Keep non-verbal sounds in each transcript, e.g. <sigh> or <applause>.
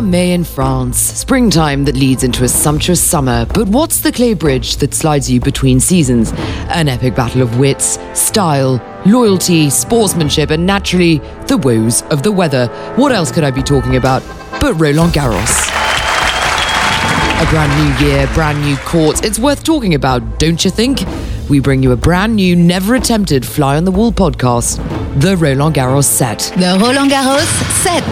May in France, springtime that leads into a sumptuous summer. But what's the clay bridge that slides you between seasons? An epic battle of wits, style, loyalty, sportsmanship, and naturally, the woes of the weather. What else could I be talking about but Roland Garros? A brand new year, brand new courts. It's worth talking about, don't you think? We bring you a brand new, never attempted fly on the wall podcast, the Roland Garros set. The Roland Garros set.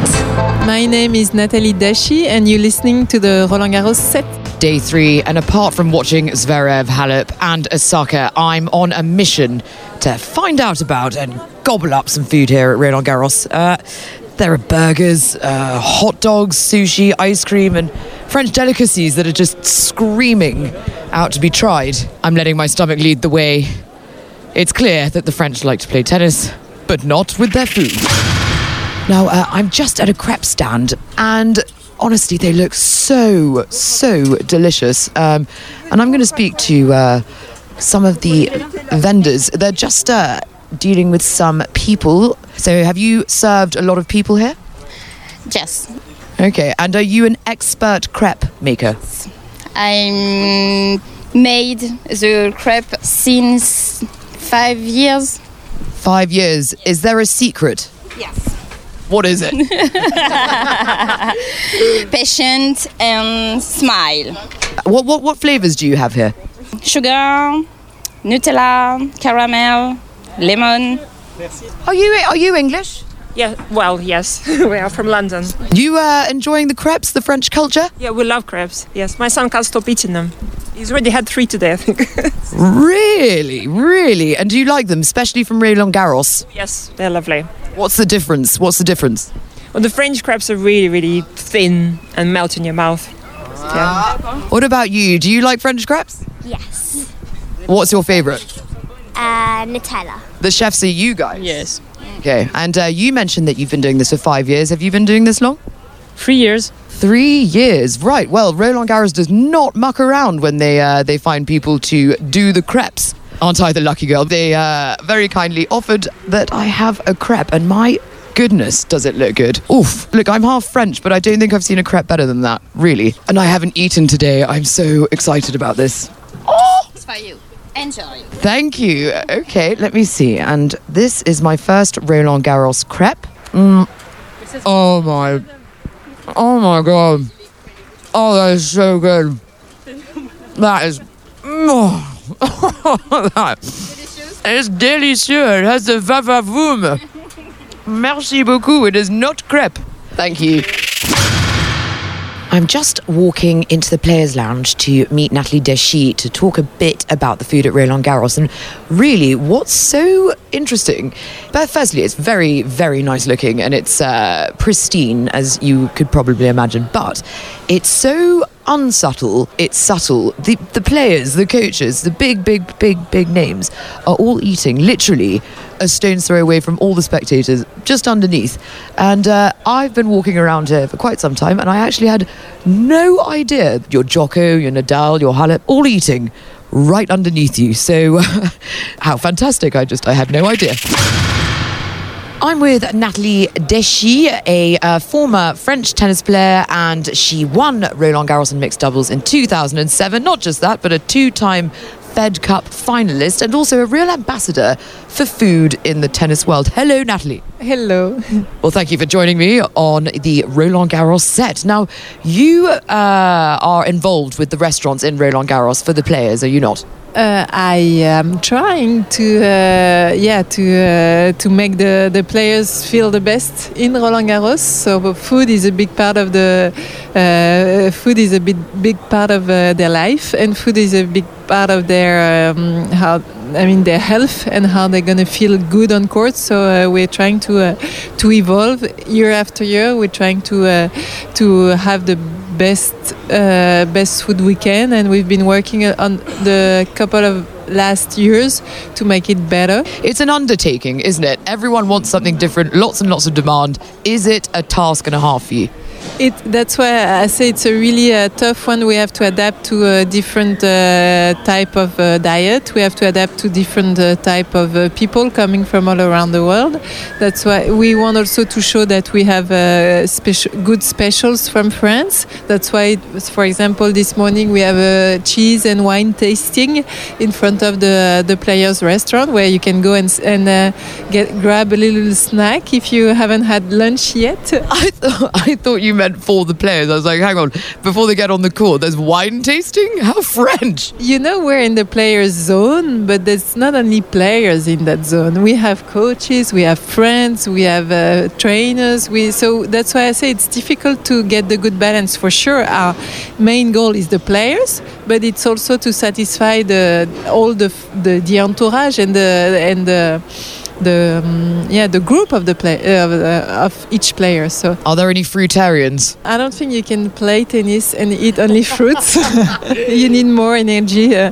My name is Nathalie Dashi, and you're listening to the Roland Garros set. Day three, and apart from watching Zverev, Halep, and Osaka, I'm on a mission to find out about and gobble up some food here at Roland Garros. Uh, there are burgers, uh, hot dogs, sushi, ice cream, and French delicacies that are just screaming out to be tried. I'm letting my stomach lead the way. It's clear that the French like to play tennis, but not with their food. Now, uh, I'm just at a crepe stand, and honestly, they look so, so delicious. Um, and I'm going to speak to uh, some of the vendors. They're just uh, dealing with some people. So, have you served a lot of people here? Yes, Okay, and are you an expert crepe maker? I made the crepe since five years. Five years. Is there a secret? Yes. What is it? <laughs> Patient and smile. what, what, what flavors do you have here? Sugar, Nutella, caramel, lemon. Are you are you English? Yeah, well, yes, <laughs> we are from London. You uh, enjoying the crepes, the French culture? Yeah, we love crepes. Yes, my son can't stop eating them. He's already had three today, I think. <laughs> Really, really. And do you like them, especially from Roland Garros? yes, they're lovely. What's the difference? What's the difference? Well, the French crepes are really, really thin and melt in your mouth. Yeah. What about you? Do you like French crepes? Yes. What's your favorite? Uh, Nutella. The chefs are you guys. Yes. Okay. And uh, you mentioned that you've been doing this for five years. Have you been doing this long? Three years. Three years, right? Well, Roland Garros does not muck around when they uh, they find people to do the crepes. Aren't I the lucky girl? They uh, very kindly offered that I have a crepe, and my goodness, does it look good? Oof! Look, I'm half French, but I don't think I've seen a crepe better than that, really. And I haven't eaten today. I'm so excited about this. Oh! It's for you. Enjoy. Thank you. Okay, let me see. And this is my first Roland Garros crepe. Mm. Oh my. Oh my god. Oh, that is so good. That is. Oh, <laughs> that is delicious. It has the vavavoom. Merci beaucoup. It is not crepe. Thank you. I'm just walking into the Players' Lounge to meet Nathalie Dechy to talk a bit about the food at Roland Garros. And really, what's so interesting? But firstly, it's very, very nice looking and it's uh, pristine, as you could probably imagine. But it's so unsubtle, it's subtle. The, the players, the coaches, the big, big, big, big names are all eating literally a stone's throw away from all the spectators, just underneath. And uh, I've been walking around here for quite some time, and I actually had no idea your Djoko, your Nadal, your Halep, all eating right underneath you. So, <laughs> how fantastic! I just I had no idea. I'm with Nathalie Dechy, a uh, former French tennis player, and she won Roland Garros in mixed doubles in 2007. Not just that, but a two time Fed Cup finalist and also a real ambassador for food in the tennis world. Hello, Nathalie. Hello. <laughs> Well, thank you for joining me on the Roland Garros set. Now, you uh, are involved with the restaurants in Roland Garros for the players, are you not? Uh, I am trying to, uh, yeah, to uh, to make the, the players feel the best in Roland Garros. So food is a big part of the uh, food is a big big part of uh, their life, and food is a big part of their um, how I mean their health and how they're gonna feel good on court. So uh, we're trying to uh, to evolve year after year. We're trying to uh, to have the best uh, best food we can, and we've been working on the couple of last years to make it better. It's an undertaking, isn't it? Everyone wants something different, lots and lots of demand. Is it a task and a half for you? It, that's why I say it's a really uh, tough one. We have to adapt to a different uh, type of uh, diet. We have to adapt to different uh, type of uh, people coming from all around the world. That's why we want also to show that we have uh, special, good specials from France. That's why, for example, this morning we have a cheese and wine tasting in front of the the players' restaurant where you can go and and get grab a little snack if you haven't had lunch yet. <laughs> I, th- I thought you meant for the players. I was like, hang on, before they get on the court, there's wine tasting? <laughs> How French. You know, we're in the players' zone, but there's not only players in that zone. We have coaches, we have friends, we have uh, trainers. We so that's why I say it's difficult to get the good balance. For sure, our main goal is the players, but it's also to satisfy the all the the, the entourage and the and the the um, yeah the group of the play uh, uh, of each player. So Are there any fruitarians? I don't think you can play tennis and eat only <laughs> fruits. <laughs> you need more energy. Uh,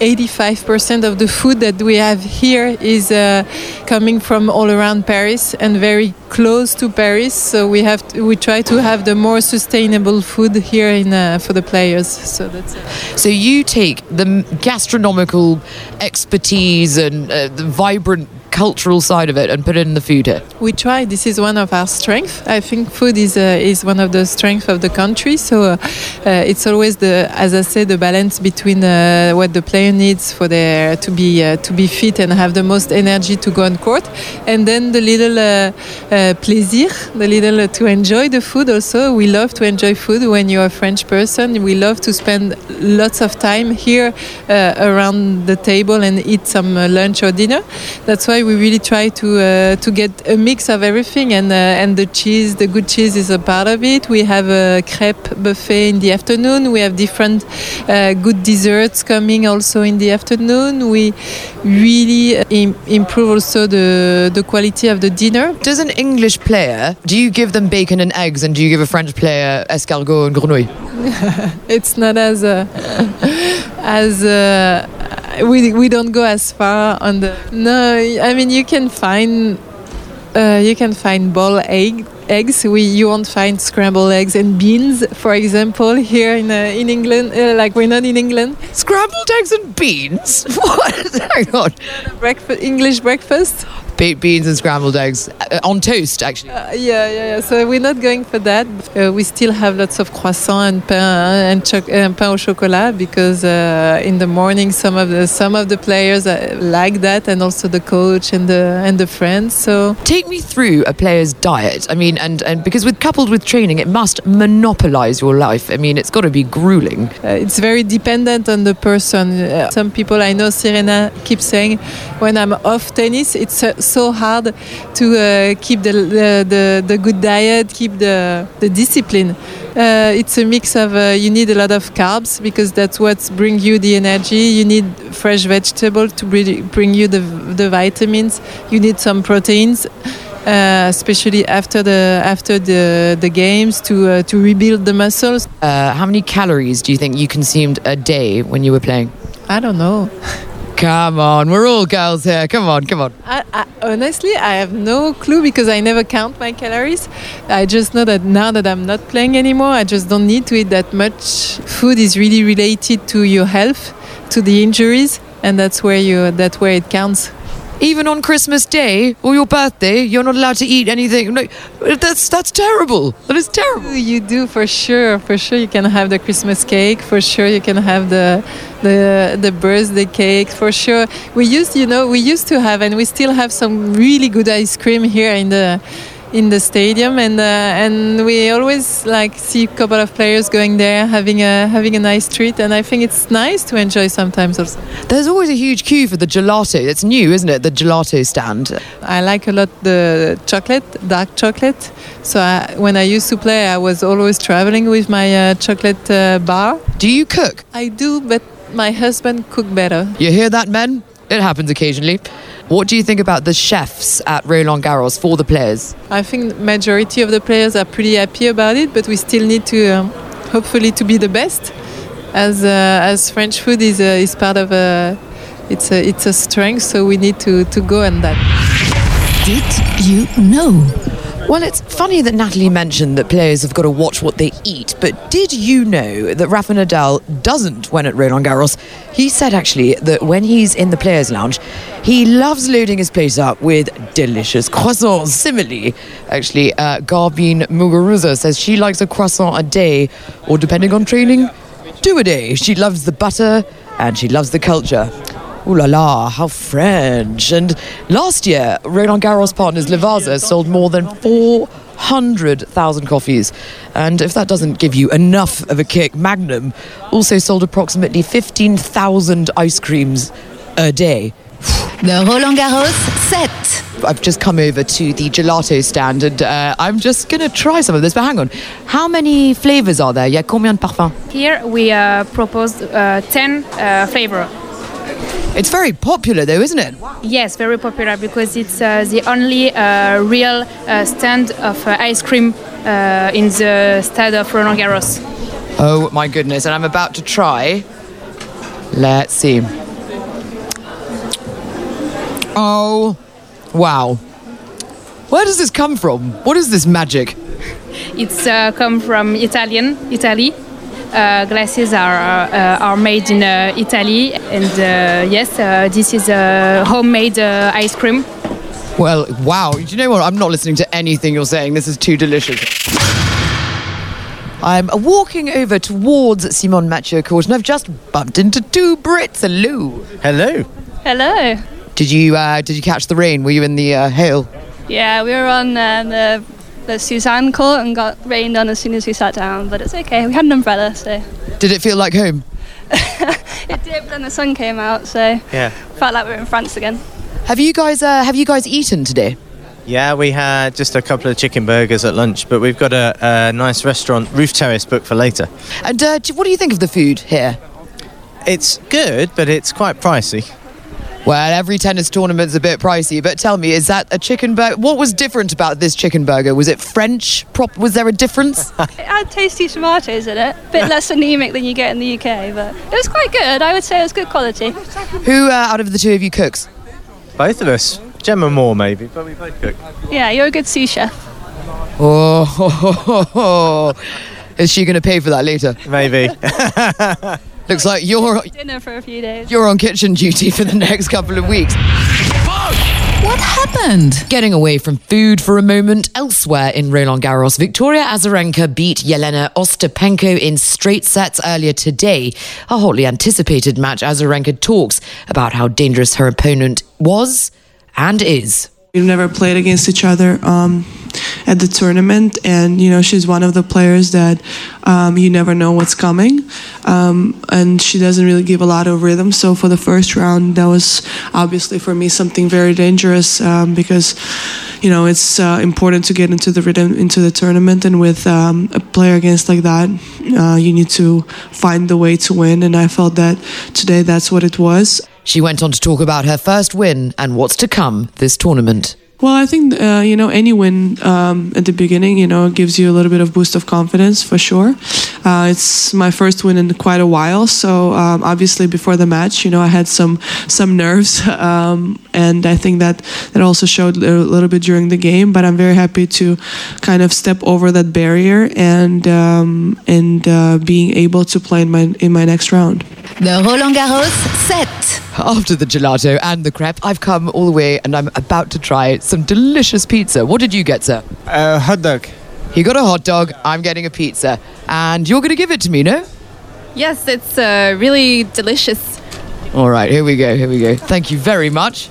85% of the food that we have here is uh, coming from all around Paris and very close to Paris. So we have to, we try to have the more sustainable food here in uh, for the players. So that's it. So you take the gastronomical expertise and uh, the vibrant cultural side of it and put it in the food here. We try. This is one of our strengths. I think food is uh, is one of the strengths of the country. So uh, uh, it's always the, as I said, the balance between uh, what the player needs for their to be uh, to be fit and have the most energy to go on court, and then the little plaisir, the little to enjoy the food. Also, we love to enjoy food. When you're a French person, we love to spend lots of time here around the table and eat some lunch or dinner. That's why we really try to uh, to get a mix of everything, and uh, and the cheese, the good cheese, is a part of it. We have a crepe buffet in the afternoon. We have different uh, good desserts coming also in the afternoon. We really uh, im- improve also the the quality of the dinner. Does an English player, do you give them bacon and eggs and do you give a French player escargot and grenouille? <laughs> It's not as uh, <laughs> as uh, we we don't go as far on the no. I mean you can find uh, you can find ball egg eggs. We you won't find scrambled eggs and beans, for example, here in uh, in England. Uh, like we're not in England. Scrambled eggs and beans? <laughs> What? Hang on. Breakfast English breakfast. Baked beans and scrambled eggs uh, on toast, actually. Uh, yeah, yeah, yeah. So we're not going for that. Uh, we still have lots of croissant and pain and, choc- and pain au chocolat because uh, in the morning some of the some of the players uh, like that, and also the coach and the and the friends. So Take me through a player's diet. I mean, and, and because with coupled with training, it must monopolize your life. I mean, it's got to be grueling. uh, it's very dependent on the person. Uh, some people I know, Serena keeps saying, when I'm off tennis, it's uh, so hard to uh, keep the, the, the the good diet, keep the the discipline. Uh, it's a mix of uh, you need a lot of carbs because that's what brings you the energy. You need fresh vegetables to bring bring you the the vitamins. You need some proteins. Uh, especially after the after the the games to uh, to rebuild the muscles. Uh, how many calories do you think you consumed a day when you were playing? I don't know. Come on, we're all girls here. Come on, come on. I, I, honestly, I have no clue because I never count my calories. I just know that now that I'm not playing anymore, I just don't need to eat that much. Food is really related to your health, to the injuries, and that's where you that's where it counts. Even on Christmas Day or your birthday, you're not allowed to eat anything. No, that's that's terrible. That is terrible. You do for sure. For sure, you can have the Christmas cake. For sure, you can have the the the birthday cake. For sure, we used you know we used to have and we still have some really good ice cream here in the in the stadium and uh, and we always like see a couple of players going there having a having a nice treat and I think it's nice to enjoy sometimes also. There's always a huge queue for the gelato. It's new, isn't it? The gelato stand. I like a lot the chocolate, dark chocolate. So I, when I used to play, I was always traveling with my uh, chocolate uh, bar. Do you cook? I do, but my husband cook better. You hear that, men? It happens occasionally. What do you think about the chefs at Roland Garros for the players? I think majority of the players are pretty happy about it, but we still need to, um, hopefully, to be the best. As uh, as French food is uh, is part of a, it's a it's a strength, so we need to to go on that. Did you know? Well, it's funny that Nathalie mentioned that players have got to watch what they eat, but did you know that Rafa Nadal doesn't when at Roland Garros? He said actually that when he's in the players' lounge, he loves loading his plate up with delicious croissants. Similarly, actually, uh, Garbine Muguruza says she likes a croissant a day, or depending on training, two a day. She loves the butter and she loves the culture. Ooh la la, how French. And last year, Roland Garros partners Lavazza sold more than 400,000 coffees. And if that doesn't give you enough of a kick, Magnum also sold approximately 15,000 ice creams a day. The Roland Garros set. I've just come over to the gelato stand and uh, I'm just going to try some of this. But hang on, how many flavors are there? Il y a combien de parfums? Here we uh, proposed uh, 10 uh, flavor. It's very popular though, isn't it? Yes, very popular because it's uh, the only uh, real uh, stand of uh, ice cream uh, in the stade of Roland Garros. Oh my goodness, and I'm about to try. Let's see. Oh, wow. Where does this come from? What is this magic? It's uh, come from Italian, Italy. Uh, glasses are uh, are made in uh, Italy, and uh, yes, uh, this is a homemade uh, ice cream. Well, wow. Do you know what? I'm not listening to anything you're saying. This is too delicious. I'm walking over towards Simonne Mathieu Court and I've just bumped into two Brits. Hello. Hello. Hello. Did you uh, did you catch the rain? Were you in the uh, hail? Yeah, we were on uh, the the Suzanne court and got rained on as soon as we sat down, but it's okay. We had an umbrella, so Did it feel like home? <laughs> it did. But then the sun came out, so Yeah. felt like we were in France again. Have you guys uh, have you guys eaten today? Yeah, we had just a couple of chicken burgers at lunch, but we've got a, a nice restaurant, Roof Terrace, booked for later. And uh, what do you think of the food here? It's good, but it's quite pricey. Well, every tennis tournament's a bit pricey, but tell me, is that a chicken burger? What was different about this chicken burger? Was it French? Prop? Was there a difference? <laughs> It had tasty tomatoes in it, a bit less anemic than you get in the UK, but it was quite good. I would say it was good quality. Who uh, out of the two of you cooks? Both of us. Gemma Moore, maybe, but we both cook. Yeah, you're a good sous chef. Oh, <laughs> is she going to pay for that later? Maybe. <laughs> Looks like you're Dinner for a few days. you're on kitchen duty for the next couple of weeks. What happened? Getting away from food for a moment, elsewhere in Roland Garros, Victoria Azarenka beat Jelena Ostapenko in straight sets earlier today. A hotly anticipated match, Azarenka talks about how dangerous her opponent was and is. We've never played against each other um, at the tournament, and you know she's one of the players that um, you never know what's coming, um, and she doesn't really give a lot of rhythm. So for the first round, that was obviously for me something very dangerous um, because you know it's uh, important to get into the rhythm into the tournament, and with um, a player against like that, uh, you need to find the way to win. And I felt that today that's what it was. She went on to talk about her first win and what's to come this tournament. Well, I think uh, you know any win um, at the beginning, you know, gives you a little bit of boost of confidence for sure. Uh, it's my first win in quite a while, so um, obviously before the match, you know, I had some some nerves, <laughs> um, and I think that that also showed a little bit during the game. But I'm very happy to kind of step over that barrier and um, and uh, being able to play in my in my next round. The Roland Garros set. After the gelato and the crepe, I've come all the way and I'm about to try some delicious pizza. What did you get, sir? Uh, hot dog. He got a hot dog, I'm getting a pizza. And you're going to give it to me, no? Yes, it's uh, really delicious. All right, here we go, here we go. Thank you very much.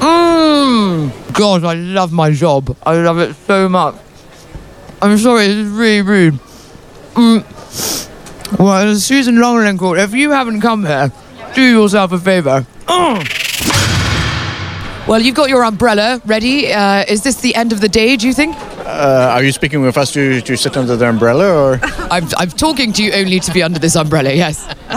Mmm. God, I love my job. I love it so much. I'm sorry, this is really rude. Mm. Well, Suzanne Lenglen Court, if you haven't come here, do yourself a favour. Mm. Well, you've got your umbrella ready. Uh, is this the end of the day, do you think? Uh, are you speaking with us to, to sit under the umbrella or? <laughs> I'm, I'm talking to you only to be under this umbrella, yes. <laughs>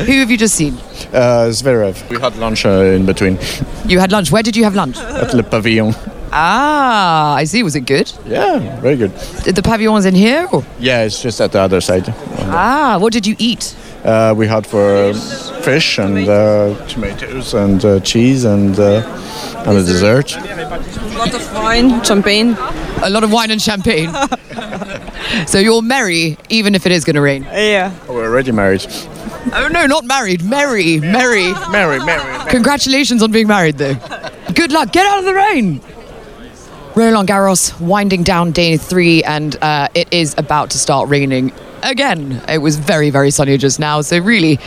Who have you just seen? Uh, Zverev. We had lunch uh, in between You had lunch. Where did you have lunch? at Le Pavillon. Ah, I see. Was it good? Yeah, very good. Did the pavillons in here? Or? Yeah, it's just at the other side. Ah, what did you eat? Uh, we had for fish and uh, tomatoes and uh, cheese and uh, and a dessert. A lot of wine, champagne. A lot of wine and champagne. <laughs> so you're merry, even if it is going to rain. Yeah. Oh, we're already married. Oh no, not married. Merry, merry, Merry, merry. Congratulations on being married, though. Good luck. Get out of the rain. Roland Garros winding down day three, and uh, it is about to start raining again. It was very, very sunny just now, so really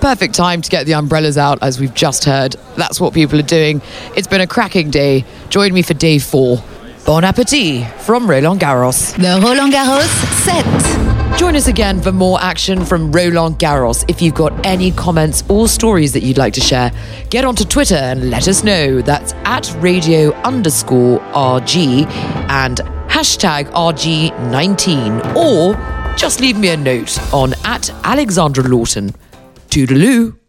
perfect time to get the umbrellas out, as we've just heard. That's what people are doing. It's been a cracking day. Join me for day four. Bon appetit from Roland Garros. The Roland Garros set. Join us again for more action from Roland Garros. If you've got any comments or stories that you'd like to share, get onto Twitter and let us know. That's at radio underscore RG and hashtag RG19. Or just leave me a note on at Alexandra Lawton. Toodaloo.